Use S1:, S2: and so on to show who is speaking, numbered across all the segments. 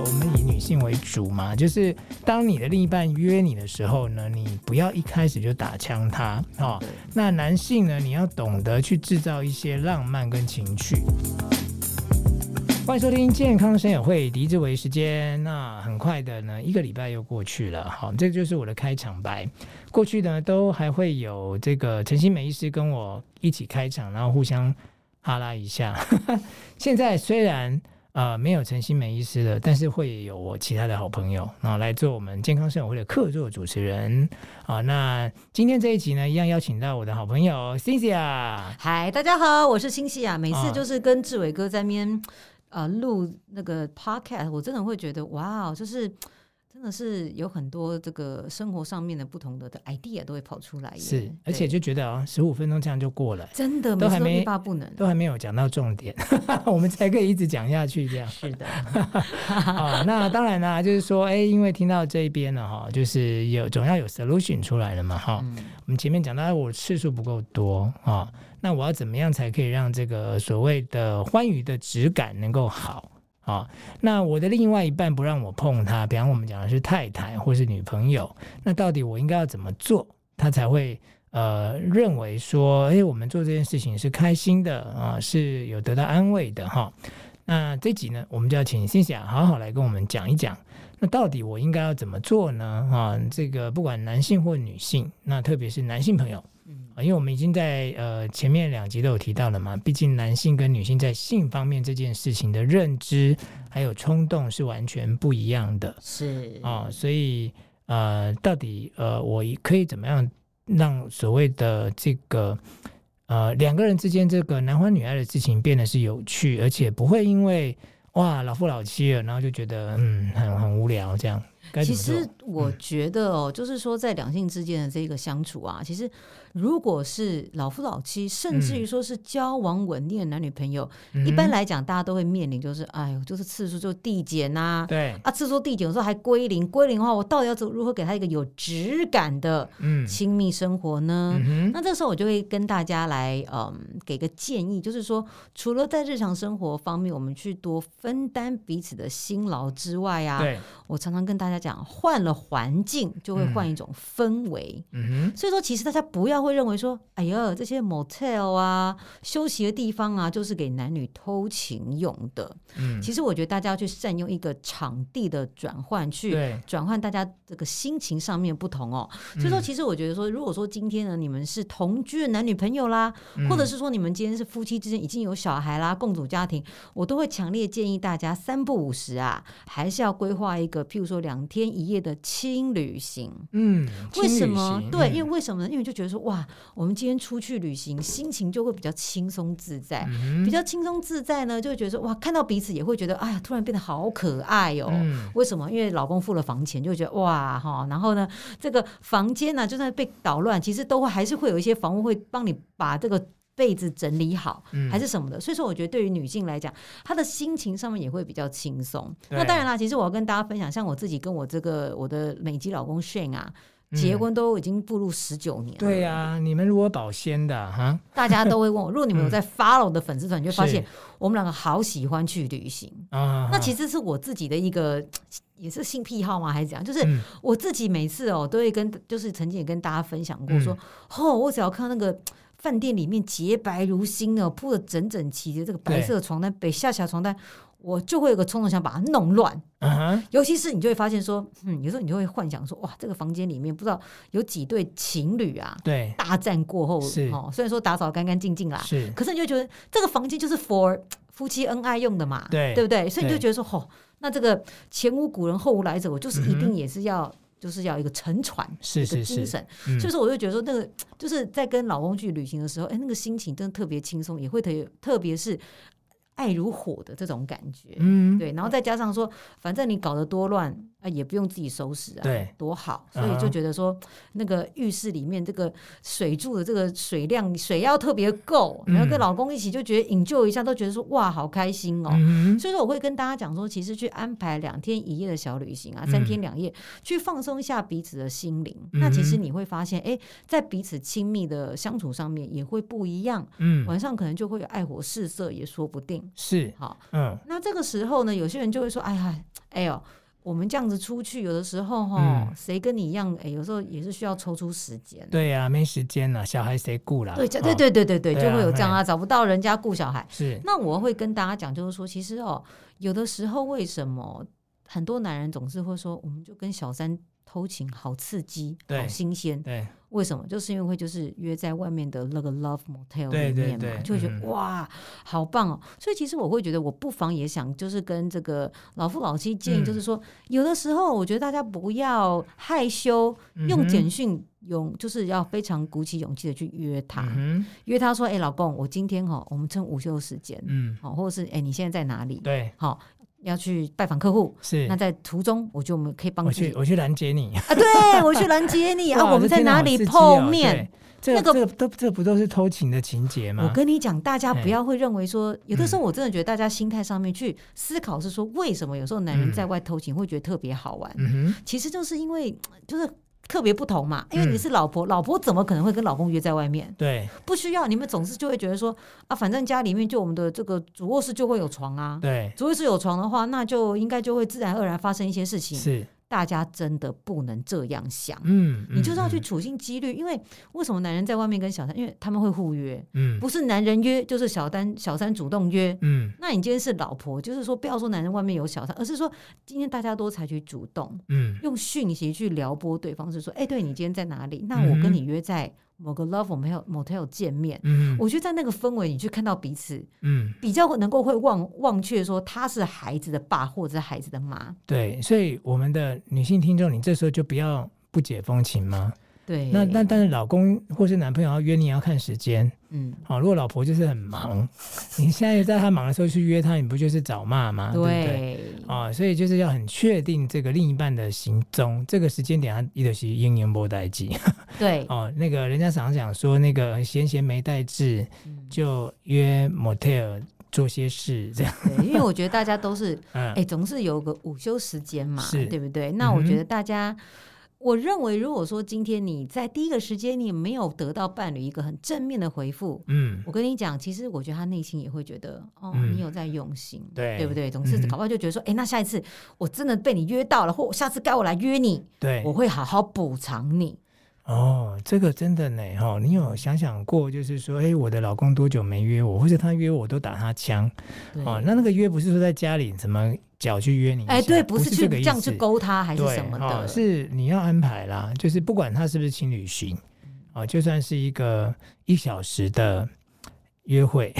S1: 我们以女性为主嘛，就是当你的另一半约你的时候呢，你不要一开始就打枪他哦。那男性呢，你要懂得去制造一些浪漫跟情趣。欢迎收听健康生友会狄志为时间。那很快的呢，一个礼拜又过去了。好，这就是我的开场白。过去呢，都还会有这个陈新美医师跟我一起开场，然后互相哈拉一下。现在虽然呃没有陈新梅医师的，但是会有我其他的好朋友啊来做我们健康生活会的客座主持人啊。那今天这一集呢，一样邀请到我的好朋友 Cynthia。
S2: 嗨，大家好，我是 Cynthia。每次就是跟志伟哥在面。呃，录那个 podcast，我真的会觉得哇，就是真的是有很多这个生活上面的不同的的 idea 都会跑出来。
S1: 是，而且就觉得啊，十五分钟这样就过了，
S2: 真的
S1: 都还没
S2: 欲罢不能，
S1: 都还没有讲到重点，我们才可以一直讲下去这样。
S2: 是的，
S1: 啊，那当然啦，就是说，哎，因为听到这一边了哈，就是有总要有 solution 出来了嘛哈。嗯、我们前面讲到我次数不够多啊。那我要怎么样才可以让这个所谓的欢愉的质感能够好啊？那我的另外一半不让我碰他，比方我们讲的是太太或是女朋友，那到底我应该要怎么做，他才会呃认为说，哎，我们做这件事情是开心的啊，是有得到安慰的哈？那这集呢，我们就要请 Cynthia 好好来跟我们讲一讲，那到底我应该要怎么做呢？啊，这个不管男性或女性，那特别是男性朋友。因为我们已经在呃前面两集都有提到了嘛，毕竟男性跟女性在性方面这件事情的认知还有冲动是完全不一样的，
S2: 是
S1: 啊、哦，所以呃，到底呃，我可以怎么样让所谓的这个呃两个人之间这个男欢女爱的事情变得是有趣，而且不会因为哇老夫老妻了，然后就觉得嗯很很无聊这样。
S2: 其实我觉得哦，嗯、就是说在两性之间的这个相处啊，其实。如果是老夫老妻，甚至于说是交往稳定的男女朋友，嗯、一般来讲，大家都会面临就是，哎呦，就是次数就递减呐、啊，
S1: 对。
S2: 啊，次数递减，有时候还归零，归零的话，我到底要怎如何给他一个有质感的亲密生活呢？嗯、那这时候我就会跟大家来，嗯，给个建议，就是说，除了在日常生活方面，我们去多分担彼此的辛劳之外啊，对。我常常跟大家讲，换了环境就会换一种氛围，嗯、所以说其实大家不要。会认为说：“哎呀，这些 motel 啊，休息的地方啊，就是给男女偷情用的。”嗯，其实我觉得大家要去善用一个场地的转换，去转换大家这个心情上面不同哦。所以说，其实我觉得说，如果说今天呢，你们是同居的男女朋友啦，或者是说你们今天是夫妻之间已经有小孩啦，共组家庭，我都会强烈建议大家三不五时啊，还是要规划一个，譬如说两天一夜的轻旅行。嗯，为什么？对，因为为什么呢？因为就觉得说。哇，我们今天出去旅行，心情就会比较轻松自在，嗯、比较轻松自在呢，就会觉得说哇，看到彼此也会觉得哎呀，突然变得好可爱哦。嗯、为什么？因为老公付了房钱，就会觉得哇哈，然后呢，这个房间呢、啊，就算被捣乱，其实都会还是会有一些房屋会帮你把这个被子整理好，嗯、还是什么的。所以说，我觉得对于女性来讲，她的心情上面也会比较轻松。那当然啦，其实我要跟大家分享，像我自己跟我这个我的美籍老公 Shane 啊。结婚都已经步入十九年了。对呀、啊，
S1: 你们如果保鲜的哈，
S2: 大家都会问我。如果你们有在 follow 的粉丝团，你就发现我们两个好喜欢去旅行。啊，那其实是我自己的一个，也是性癖好吗？还是怎样？就是我自己每次哦，都会跟，就是曾经也跟大家分享过，说，哦，我只要看到那个饭店里面洁白如新哦，铺的整整齐的这个白色的床单，北下下床单。我就会有个冲动想把它弄乱，uh. 尤其是你就会发现说，嗯，有时候你就会幻想说，哇，这个房间里面不知道有几对情侣啊，对，大战过后哦，虽然说打扫干干净净啦，是，可是你就觉得这个房间就是 for 夫妻恩爱用的嘛，对，对不对？所以你就觉得说，吼、哦，那这个前无古人后无来者，我就是一定也是要，就是要一个沉船，是是是，一个精神，嗯、所以说我就觉得说，那个就是在跟老公去旅行的时候，哎，那个心情真的特别轻松，也会特别特别是。爱如火的这种感觉，嗯，对，然后再加上说，反正你搞得多乱。啊，也不用自己收拾啊，对，多好！所以就觉得说，那个浴室里面这个水柱的这个水量，水要特别够，然后跟老公一起就觉得 enjoy 一下，都觉得说哇，好开心哦。所以说，我会跟大家讲说，其实去安排两天一夜的小旅行啊，三天两夜，去放松一下彼此的心灵。那其实你会发现，哎，在彼此亲密的相处上面也会不一样。嗯，晚上可能就会有爱火四射，也说不定。
S1: 是，
S2: 好，嗯，那这个时候呢，有些人就会说，哎呀，哎呦。我们这样子出去，有的时候哈，谁跟你一样？哎，有时候也是需要抽出时间。
S1: 对呀，没时间了，小孩谁顾了？
S2: 对，对，对，对，对，对，就会有这样啊，找不到人家顾小孩。
S1: 是。
S2: 那我会跟大家讲，就是说，其实哦，有的时候为什么很多男人总是会说，我们就跟小三。偷情好刺激，好新鲜。
S1: 对，
S2: 为什么？就是因为会就是约在外面的那个 Love Motel 里面嘛，就会觉得哇，好棒哦。所以其实我会觉得，我不妨也想就是跟这个老夫老妻建议，就是说，有的时候我觉得大家不要害羞，用简讯勇，就是要非常鼓起勇气的去约他，约他说，哎，老公，我今天哈，我们趁午休时间，嗯，好，或者是哎，你现在在哪里？
S1: 对，
S2: 好。要去拜访客户，
S1: 是那
S2: 在途中，我就我们可以帮
S1: 我去，我去拦截你
S2: 啊！对，我去拦截你 啊！我们在哪里碰面？
S1: 这个这个都这不都是偷情的情节吗？
S2: 我跟你讲，大家不要会认为说，有的时候我真的觉得大家心态上面去思考是说，为什么有时候男人在外偷情会觉得特别好玩？其实就是因为就是。特别不同嘛，因为你是老婆，嗯、老婆怎么可能会跟老公约在外面？
S1: 对，
S2: 不需要。你们总是就会觉得说啊，反正家里面就我们的这个主卧室就会有床啊。
S1: 对，
S2: 主卧室有床的话，那就应该就会自然而然发生一些事情。
S1: 是。
S2: 大家真的不能这样想，
S1: 嗯，
S2: 你就是要去处心积虑，因为为什么男人在外面跟小三，因为他们会互约，
S1: 嗯，
S2: 不是男人约，就是小三小三主动约，
S1: 嗯，
S2: 那你今天是老婆，就是说不要说男人外面有小三，而是说今天大家都采取主动，嗯，用讯息去撩拨对方，是说，哎，对你今天在哪里？那我跟你约在。某个 love motel motel 见面，嗯，我觉得在那个氛围，你去看到彼此，嗯，比较能够会忘忘却说他是孩子的爸或者是孩子的妈，
S1: 对，所以我们的女性听众，你这时候就不要不解风情吗？
S2: 对，
S1: 那那但是老公或是男朋友要约你要看时间，
S2: 嗯，
S1: 好，如果老婆就是很忙，你现在在他忙的时候去约他，你不就是找骂吗？对，对不对？啊，所以就是要很确定这个另一半的行踪，这个时间点他一直是应年波待机，
S2: 对，
S1: 哦，那个人家常常讲说那个闲闲没带志，就约 motel 做些事这样，
S2: 对，因为我觉得大家都是，哎、嗯，总是有个午休时间嘛，是对不对？那我觉得大家。我认为，如果说今天你在第一个时间你没有得到伴侣一个很正面的回复，嗯，我跟你讲，其实我觉得他内心也会觉得，哦，嗯、你有在用心，
S1: 对，
S2: 对不对？总是搞不好就觉得说，哎、嗯，那下一次我真的被你约到了，或下次该我来约你，
S1: 对，
S2: 我会好好补偿你。
S1: 哦，这个真的呢，哈，你有想想过，就是说，哎，我的老公多久没约我，或者他约我都打他枪，哦，那那个约不是说在家里怎么脚去约你，哎，
S2: 对，不是去这样去勾他还是什么的，哦，
S1: 是你要安排啦，就是不管他是不是情侣行，哦，就算是一个一小时的约会，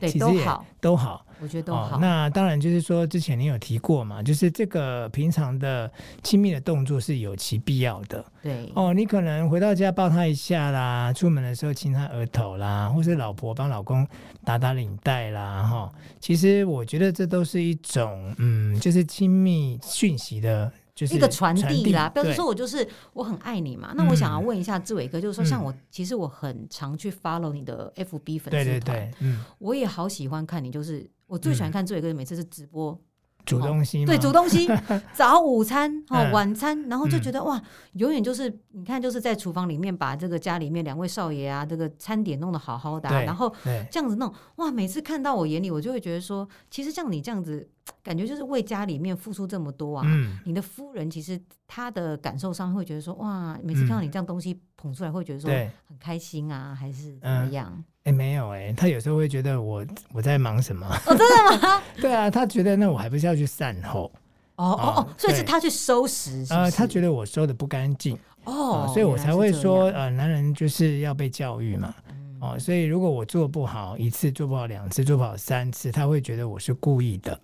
S2: 对，都好，
S1: 都好。
S2: 我觉得都好。
S1: 哦，那当然就是说，之前你有提过嘛，就是这个平常的亲密的动作是有其必要的。
S2: 对
S1: 哦，你可能回到家抱他一下啦，出门的时候亲他额头啦，或是老婆帮老公打打领带啦，哈、哦。其实我觉得这都是一种，嗯，就是亲密讯息的。就是、
S2: 一个传递啦，比如说我就是我很爱你嘛。那我想要问一下志伟哥，就是说像我，嗯、其实我很常去 follow 你的 FB 粉丝团，对对对，嗯，我也好喜欢看你，就是我最喜欢看志伟哥，每次是直播。
S1: 煮东西，
S2: 对，煮东西，早午餐哦，晚餐，然后就觉得哇，永远就是你看，就是在厨房里面把这个家里面两位少爷啊，这个餐点弄得好好的，然后这样子弄，哇，每次看到我眼里，我就会觉得说，其实像你这样子，感觉就是为家里面付出这么多啊，你的夫人其实她的感受上会觉得说，哇，每次看到你这样东西捧出来，会觉得说很开心啊，还是怎么样？
S1: 哎，没有哎，他有时候会觉得我我在忙什么？
S2: 哦，真的吗？
S1: 对啊，他觉得那我还不是要去善后？
S2: 哦哦哦，所以是他去收拾？呃，
S1: 他觉得我收的不干净哦，所以我才会说，呃，男人就是要被教育嘛。哦，所以如果我做不好一次，做不好两次，做不好三次，他会觉得我是故意的。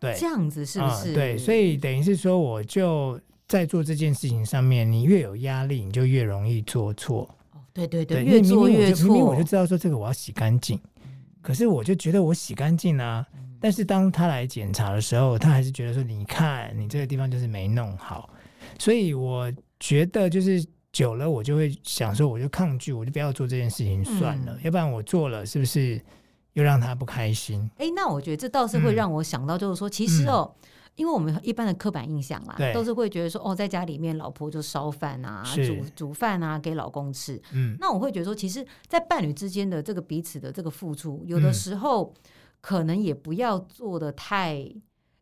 S1: 对，
S2: 这样子是不是？
S1: 对，所以等于是说，我就在做这件事情上面，你越有压力，你就越容易做错。
S2: 对对对，越做越错。
S1: 明明我就知道说这个我要洗干净，可是我就觉得我洗干净啊。但是当他来检查的时候，他还是觉得说，你看你这个地方就是没弄好。所以我觉得就是久了，我就会想说，我就抗拒，我就不要做这件事情算了。要不然我做了，是不是又让他不开心？
S2: 哎，那我觉得这倒是会让我想到，就是说，其实哦。因为我们一般的刻板印象啦，都是会觉得说，哦，在家里面老婆就烧饭啊，煮煮饭啊，给老公吃。嗯，那我会觉得说，其实，在伴侣之间的这个彼此的这个付出，有的时候可能也不要做的太，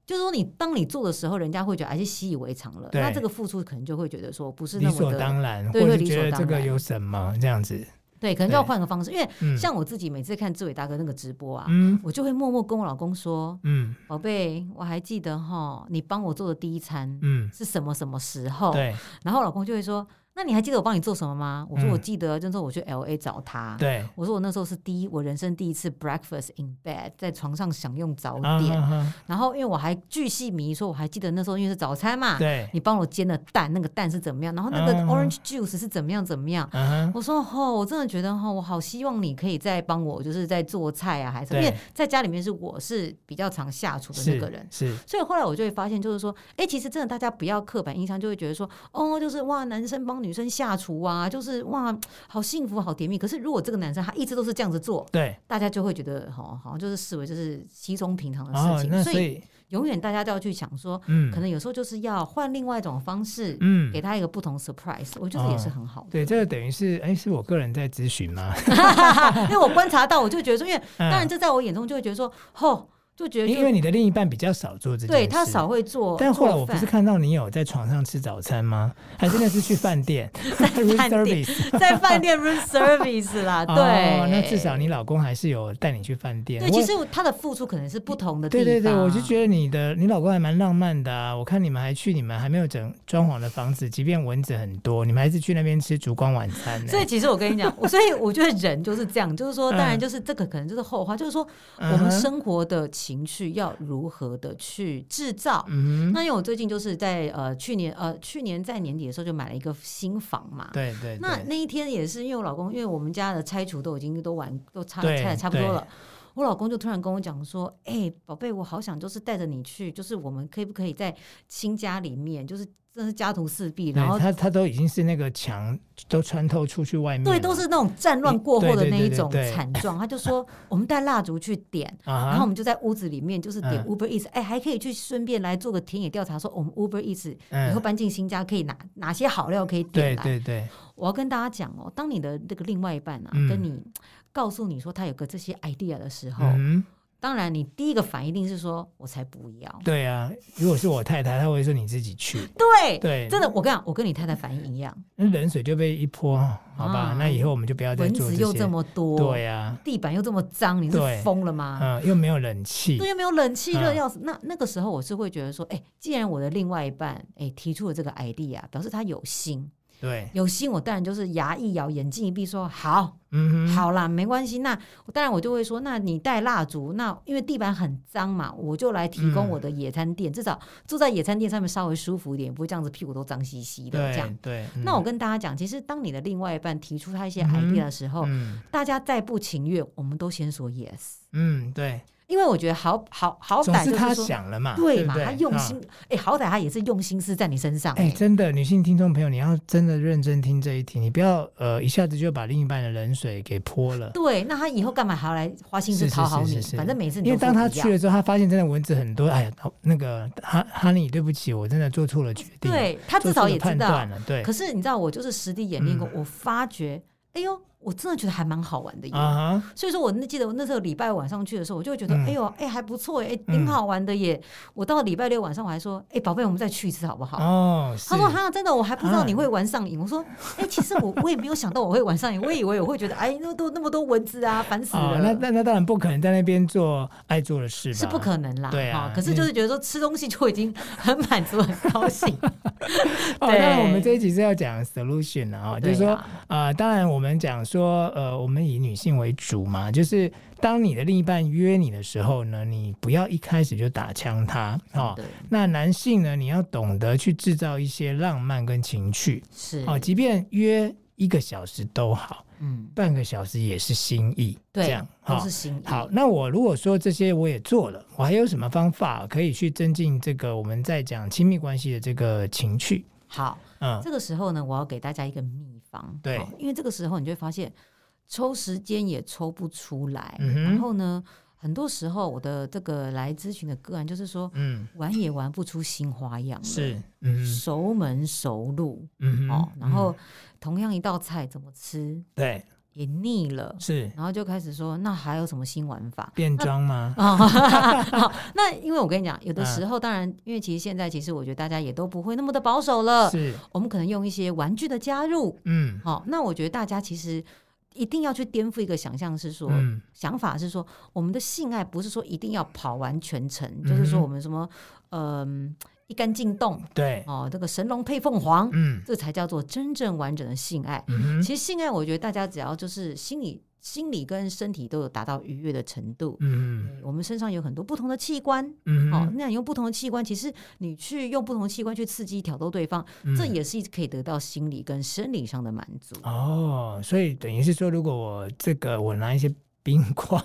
S2: 就是说你当你做的时候，人家会觉得还是习以为常了，那这个付出可能就会觉得说不是那么
S1: 理所当然，
S2: 对，
S1: 或者觉得这个有什么这样子。
S2: 对，可能就要换个方式，因为像我自己每次看志伟大哥那个直播啊，嗯、我就会默默跟我老公说：“嗯，宝贝，我还记得哈，你帮我做的第一餐，嗯，是什么什么时候？”对，然后老公就会说。那你还记得我帮你做什么吗？我说我记得，就是我去 L A 找他。对，我说我那时候是第一，我人生第一次 breakfast in bed，在床上享用早点。然后因为我还巨细迷说，我还记得那时候因为是早餐嘛，对，你帮我煎的蛋，那个蛋是怎么样？然后那个 orange juice 是怎么样怎么样？我说哦，我真的觉得哈，我好希望你可以再帮我，就是在做菜啊，还是因为在家里面是我是比较常下厨的那个人，是。所以后来我就会发现，就是说，哎，其实真的大家不要刻板印象，就会觉得说，哦，就是哇，男生帮。女生下厨啊，就是哇，好幸福，好甜蜜。可是如果这个男生他一直都是这样子做，对，大家就会觉得好，好像就是视为就是稀松平常的事情。哦、所以，所以永远大家都要去想说，嗯，可能有时候就是要换另外一种方式，嗯，给他一个不同 surprise，我觉得也是很好的。
S1: 对，这个等于是，哎，是我个人在咨询吗？
S2: 因为我观察到，我就觉得说，因为当然这在我眼中就会觉得说，吼。就觉得，因
S1: 为你的另一半比较少做这件事，
S2: 对他少会做。
S1: 但后来我不是看到你有在床上吃早餐吗？还真的是去饭店，
S2: 在饭店，在饭店 room service 啦。对，
S1: 那至少你老公还是有带你去饭店。
S2: 对，其实他的付出可能是不同的地方。
S1: 对对对，我就觉得你的你老公还蛮浪漫的啊。我看你们还去你们还没有整装潢的房子，即便蚊子很多，你们还是去那边吃烛光晚餐。
S2: 所以其实我跟你讲，所以我觉得人就是这样，就是说，当然就是这个可能就是后话，就是说我们生活的。情绪要如何的去制造？嗯，那因为我最近就是在呃去年呃去年在年底的时候就买了一个新房嘛。对对。那那一天也是因为我老公，因为我们家的拆除都已经都完都拆拆的差不多了，我老公就突然跟我讲说：“哎，宝贝，我好想就是带着你去，就是我们可以不可以在新家里面就是。”真是家徒四壁，然后
S1: 他他都已经是那个墙都穿透出去外面，
S2: 对，都是那种战乱过后的那一种惨状。他就说，我们带蜡烛去点，然后我们就在屋子里面就是点 Uber Eats，哎，还可以去顺便来做个田野调查，说我们 Uber Eats 以后搬进新家可以拿哪些好料可以点来。对对对，我要跟大家讲哦，当你的那个另外一半啊，跟你告诉你说他有个这些 idea 的时候。当然，你第一个反应一定是说：“我才不要。”
S1: 对啊，如果是我太太，她会说：“你自己去。”
S2: 对对，真的，我跟你讲，我跟你太太反应一样。
S1: 那冷水就被一泼，好吧？那以后我们就不要再做。
S2: 蚊子又这么多，对呀，地板又这么脏，你是疯了吗？
S1: 嗯，又没有冷气，
S2: 对，又没有冷气，热要死。那那个时候，我是会觉得说：“哎，既然我的另外一半哎提出了这个 idea，表示他有心。”对，有心我当然就是牙一咬，眼睛一闭，说好，嗯哼，好啦，没关系。那当然我就会说，那你带蜡烛，那因为地板很脏嘛，我就来提供我的野餐垫，嗯、至少坐在野餐垫上面稍微舒服一点，不会这样子屁股都脏兮兮的这样。对，那我跟大家讲，其实当你的另外一半提出他一些 idea 的时候，大家再不情愿，我们都先说 yes。
S1: 嗯，对。
S2: 因为我觉得好好好歹就是
S1: 他想了嘛，
S2: 对嘛，他用心，哎，好歹他也是用心思在你身上。
S1: 哎，真的，女性听众朋友，你要真的认真听这一题，你不要呃一下子就把另一半的冷水给泼了。
S2: 对，那他以后干嘛还要来花心思讨好你？反正每次你
S1: 因为当他去了之后，他发现真的蚊子很多，哎呀，那个哈哈尼，对不起，我真的做错了决定。
S2: 对，他至少也知道。对，可是你知道，我就是实地演练过，我发觉，哎呦。我真的觉得还蛮好玩的耶，uh huh. 所以说我那记得我那时候礼拜晚上去的时候，我就会觉得，嗯、哎呦，哎还不错，哎挺好玩的耶。嗯、我到了礼拜六晚上，我还说，哎宝贝，我们再去一次好不好？哦，他说哈，真的，我还不知道你会玩上瘾。Uh. 我说，哎，其实我 我也没有想到我会玩上瘾，我以为我会觉得，哎，那都那么多蚊子啊，烦死了。Oh,
S1: 那那那当然不可能在那边做爱做的事吧，
S2: 是不可能啦。对啊，可是就是觉得说吃东西就已经很满足，很高兴。
S1: 哦，当然我们这一集是要讲 solution 啊，就是说啊、呃，当然我们讲说呃我。我们以女性为主嘛，就是当你的另一半约你的时候呢，你不要一开始就打枪他哦。那男性呢，你要懂得去制造一些浪漫跟情趣，是哦，即便约一个小时都好，嗯，半个小时也是心意，对这样都是心意。好，那我如果说这些我也做了，我还有什么方法可以去增进这个我们在讲亲密关系的这个情趣？
S2: 好，嗯，这个时候呢，我要给大家一个秘方，对，因为这个时候你就会发现。抽时间也抽不出来，嗯、然后呢，很多时候我的这个来咨询的个案就是说，嗯，玩也玩不出新花样，是，嗯，熟门熟路，嗯哼，哦，然后同样一道菜怎么吃，对，也腻了，
S1: 是，
S2: 然后就开始说，那还有什么新玩法？
S1: 变装吗？
S2: 啊那因为我跟你讲，有的时候，当然，因为其实现在，其实我觉得大家也都不会那么的保守了。
S1: 是，
S2: 我们可能用一些玩具的加入，嗯，好，那我觉得大家其实一定要去颠覆一个想象，是说，嗯、想法是说，我们的性爱不是说一定要跑完全程，嗯、就是说我们什么，嗯、呃。一杆进洞，
S1: 对
S2: 哦，这个神龙配凤凰，嗯，这才叫做真正完整的性爱。嗯、其实性爱，我觉得大家只要就是心理、心理跟身体都有达到愉悦的程度。嗯哼，我们身上有很多不同的器官，嗯，哦，那你用不同的器官，其实你去用不同的器官去刺激、挑逗对方，嗯、这也是可以得到心理跟生理上的满足。
S1: 哦，所以等于是说，如果我这个我拿一些。冰块，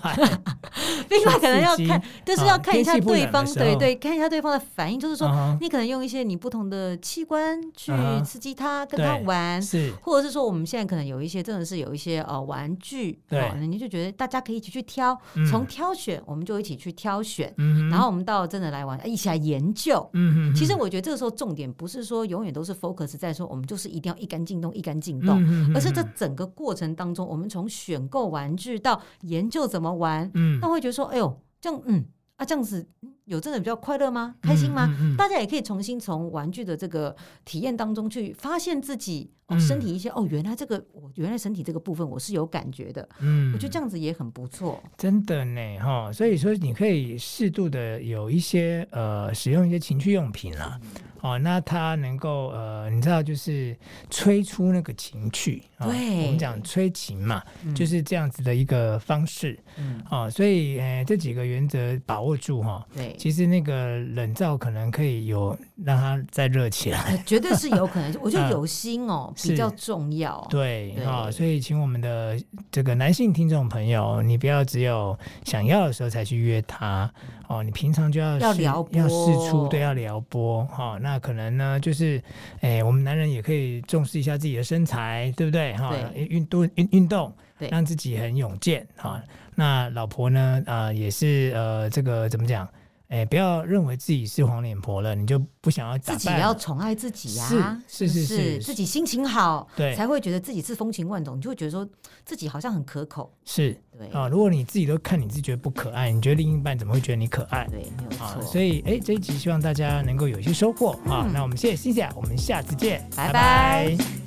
S2: 冰块可能要看，就是要看一下对方，对对，看一下对方的反应。就是说，你可能用一些你不同的器官去刺激他，跟他玩，是，或者是说，我们现在可能有一些真的是有一些呃玩具，对，你就觉得大家可以一起去挑，从挑选，我们就一起去挑选，然后我们到真的来玩，一起来研究。嗯，其实我觉得这个时候重点不是说永远都是 focus 在说我们就是一定要一杆进洞，一杆进洞，而是这整个过程当中，我们从选购玩具到研究怎么玩，嗯，那会觉得说，哎呦，这样，嗯，啊，这样子有真的比较快乐吗？开心吗？嗯嗯嗯、大家也可以重新从玩具的这个体验当中去发现自己。哦，身体一些哦，原来这个我原来身体这个部分我是有感觉的，嗯，我觉得这样子也很不错，
S1: 真的呢，哈，所以说你可以适度的有一些呃使用一些情趣用品啦，哦，那它能够呃，你知道就是催出那个情趣，对，我们讲催情嘛，就是这样子的一个方式，嗯，哦，所以呃这几个原则把握住哈，对，其实那个冷灶可能可以有让它再热起来，
S2: 绝对是有可能，我觉得有心哦。比较重要，
S1: 对啊、哦，所以请我们的这个男性听众朋友，你不要只有想要的时候才去约他哦，你平常就要
S2: 要撩拨，
S1: 要释出，对，要撩拨哈、哦。那可能呢，就是哎，我们男人也可以重视一下自己的身材，对不对哈？运动运运动，对让自己很勇健哈、哦。那老婆呢啊、呃，也是呃，这个怎么讲？哎，不要认为自己是黄脸婆了，你就不想要。
S2: 自己要宠爱自己呀，
S1: 是是是是，
S2: 自己心情好，对，才会觉得自己是风情万种，你就会觉得说自己好像很可口。
S1: 是，对啊。如果你自己都看你自己觉得不可爱，你觉得另一半怎么会觉得你可爱？
S2: 对，没有错。
S1: 所以，哎，这一集希望大家能够有一些收获啊。那我们谢谢 Cynthia，我们下次见，
S2: 拜拜。